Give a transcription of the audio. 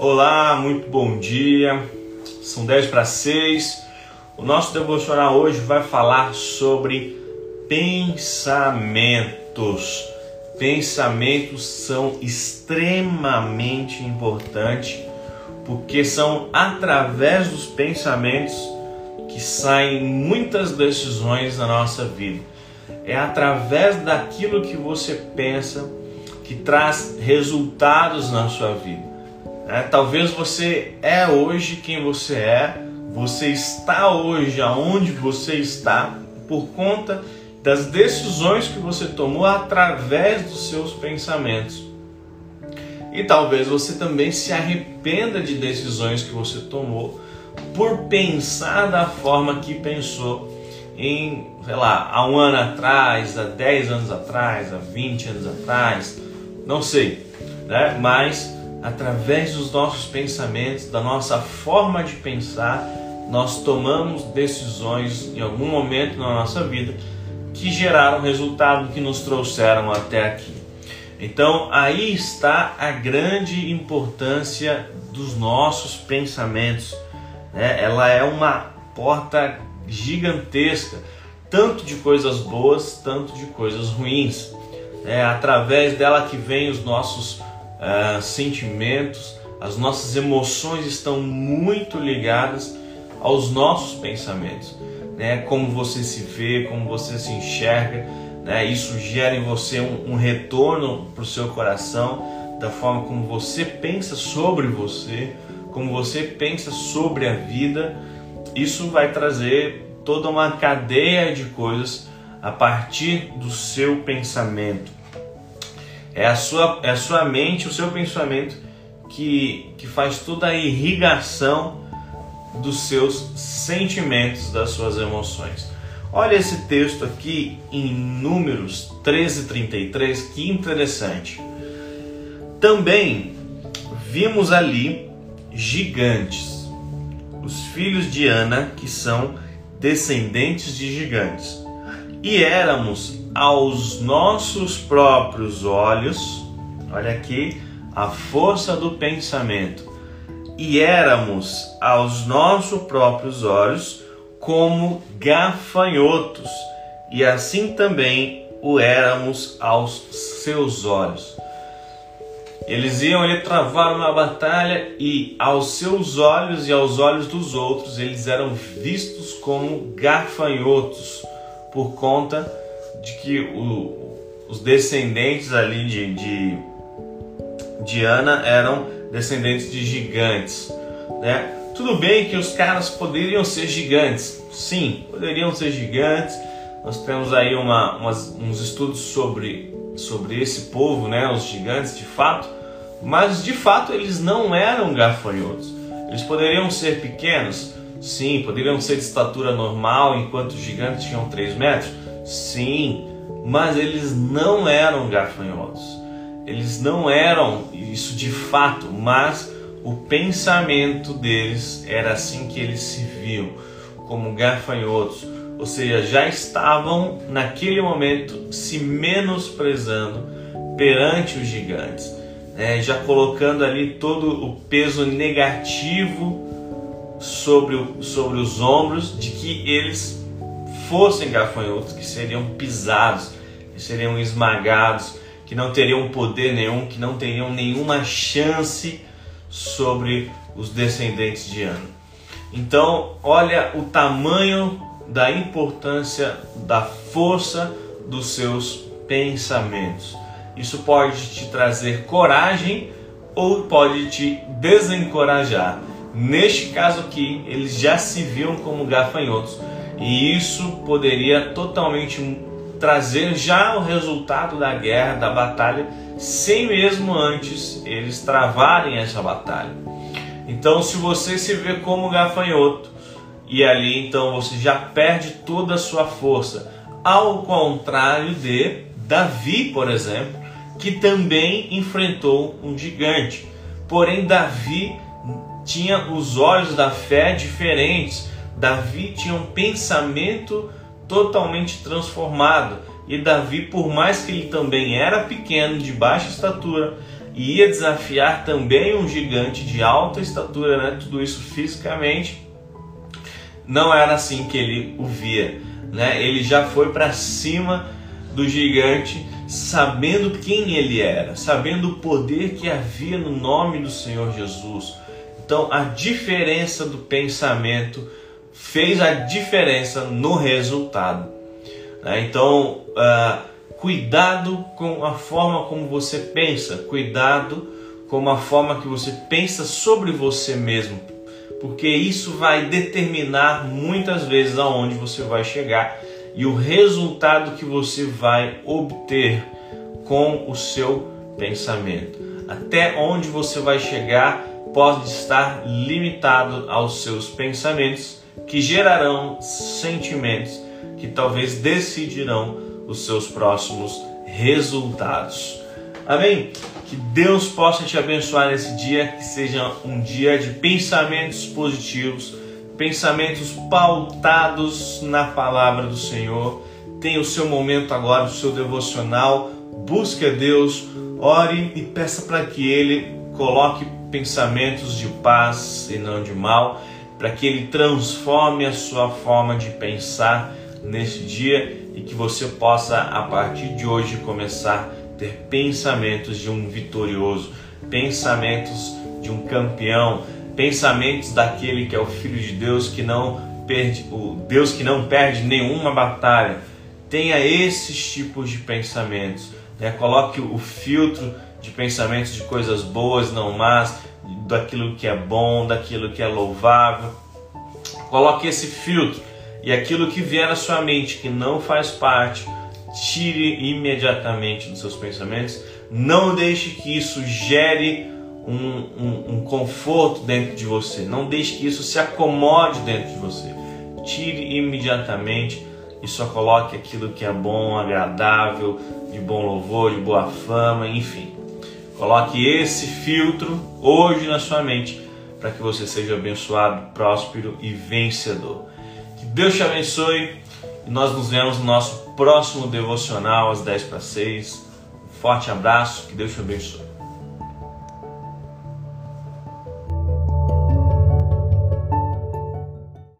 Olá, muito bom dia. São 10 para 6. O nosso devocional hoje vai falar sobre pensamentos. Pensamentos são extremamente importantes porque são através dos pensamentos que saem muitas decisões na nossa vida. É através daquilo que você pensa que traz resultados na sua vida. É, talvez você é hoje quem você é, você está hoje aonde você está por conta das decisões que você tomou através dos seus pensamentos. E talvez você também se arrependa de decisões que você tomou por pensar da forma que pensou em, sei lá, há um ano atrás, há 10 anos atrás, há 20 anos atrás, não sei, né? Mas através dos nossos pensamentos, da nossa forma de pensar, nós tomamos decisões em algum momento na nossa vida que geraram resultado que nos trouxeram até aqui. Então aí está a grande importância dos nossos pensamentos. Né? Ela é uma porta gigantesca, tanto de coisas boas, tanto de coisas ruins. É através dela que vem os nossos uh, sentimentos, as nossas emoções estão muito ligadas aos nossos pensamentos, né? Como você se vê, como você se enxerga, né? Isso gera em você um, um retorno para o seu coração da forma como você pensa sobre você, como você pensa sobre a vida. Isso vai trazer toda uma cadeia de coisas a partir do seu pensamento. É a sua, é a sua mente, o seu pensamento que, que faz toda a irrigação dos seus sentimentos, das suas emoções. Olha esse texto aqui em Números 13:33, que interessante. Também vimos ali gigantes, os filhos de Ana, que são descendentes de gigantes. E éramos aos nossos próprios olhos, olha aqui, a força do pensamento. E éramos aos nossos próprios olhos como gafanhotos, e assim também o éramos aos seus olhos. Eles iam ali travar uma batalha e aos seus olhos e aos olhos dos outros eles eram vistos como gafanhotos por conta de que o, os descendentes ali de, de, de Ana eram descendentes de gigantes, né? Tudo bem que os caras poderiam ser gigantes, sim, poderiam ser gigantes. Nós temos aí uma, umas, uns estudos sobre, sobre esse povo, né, os gigantes de fato, mas de fato eles não eram gafanhotos. Eles poderiam ser pequenos, sim, poderiam ser de estatura normal, enquanto os gigantes tinham 3 metros, sim, mas eles não eram gafanhotos. Eles não eram isso de fato, mas o pensamento deles era assim que eles se viam, como gafanhotos, ou seja, já estavam naquele momento se menosprezando perante os gigantes, né? já colocando ali todo o peso negativo sobre, o, sobre os ombros de que eles fossem gafanhotos, que seriam pisados, que seriam esmagados, que não teriam poder nenhum, que não teriam nenhuma chance sobre os descendentes de Ana. Então, olha o tamanho da importância da força dos seus pensamentos. Isso pode te trazer coragem ou pode te desencorajar. Neste caso aqui, eles já se viam como gafanhotos e isso poderia totalmente trazer já o resultado da guerra, da batalha, sem mesmo antes eles travarem essa batalha. Então, se você se vê como gafanhoto, e ali então você já perde toda a sua força, ao contrário de Davi, por exemplo, que também enfrentou um gigante. Porém, Davi tinha os olhos da fé diferentes. Davi tinha um pensamento totalmente transformado. E Davi, por mais que ele também era pequeno, de baixa estatura, e ia desafiar também um gigante de alta estatura, né? tudo isso fisicamente. Não era assim que ele o via. Né? Ele já foi para cima do gigante, sabendo quem ele era, sabendo o poder que havia no nome do Senhor Jesus. Então, a diferença do pensamento fez a diferença no resultado. Né? Então, uh, cuidado com a forma como você pensa, cuidado com a forma que você pensa sobre você mesmo, porque isso vai determinar muitas vezes aonde você vai chegar e o resultado que você vai obter com o seu pensamento. Até onde você vai chegar pode estar limitado aos seus pensamentos, que gerarão sentimentos que talvez decidirão os seus próximos resultados. Amém? Que Deus possa te abençoar nesse dia, que seja um dia de pensamentos positivos, pensamentos pautados na palavra do Senhor. Tenha o seu momento agora, o seu devocional. Busque a Deus, ore e peça para que Ele coloque pensamentos de paz e não de mal, para que Ele transforme a sua forma de pensar neste dia e que você possa, a partir de hoje, começar a ter pensamentos de um vitorioso, pensamentos de um campeão, pensamentos daquele que é o Filho de Deus que não perde, o Deus que não perde nenhuma batalha. Tenha esses tipos de pensamentos. Né? Coloque o filtro de pensamentos de coisas boas, não más, daquilo que é bom, daquilo que é louvável. Coloque esse filtro e aquilo que vier na sua mente que não faz parte, tire imediatamente dos seus pensamentos. Não deixe que isso gere um, um, um, conforto dentro de você. Não deixe que isso se acomode dentro de você. Tire imediatamente e só coloque aquilo que é bom, agradável, de bom louvor, de boa fama, enfim. Coloque esse filtro hoje na sua mente para que você seja abençoado, próspero e vencedor. Que Deus te abençoe e nós nos vemos no nosso próximo devocional às 10 para 6. Um forte abraço, que Deus te abençoe.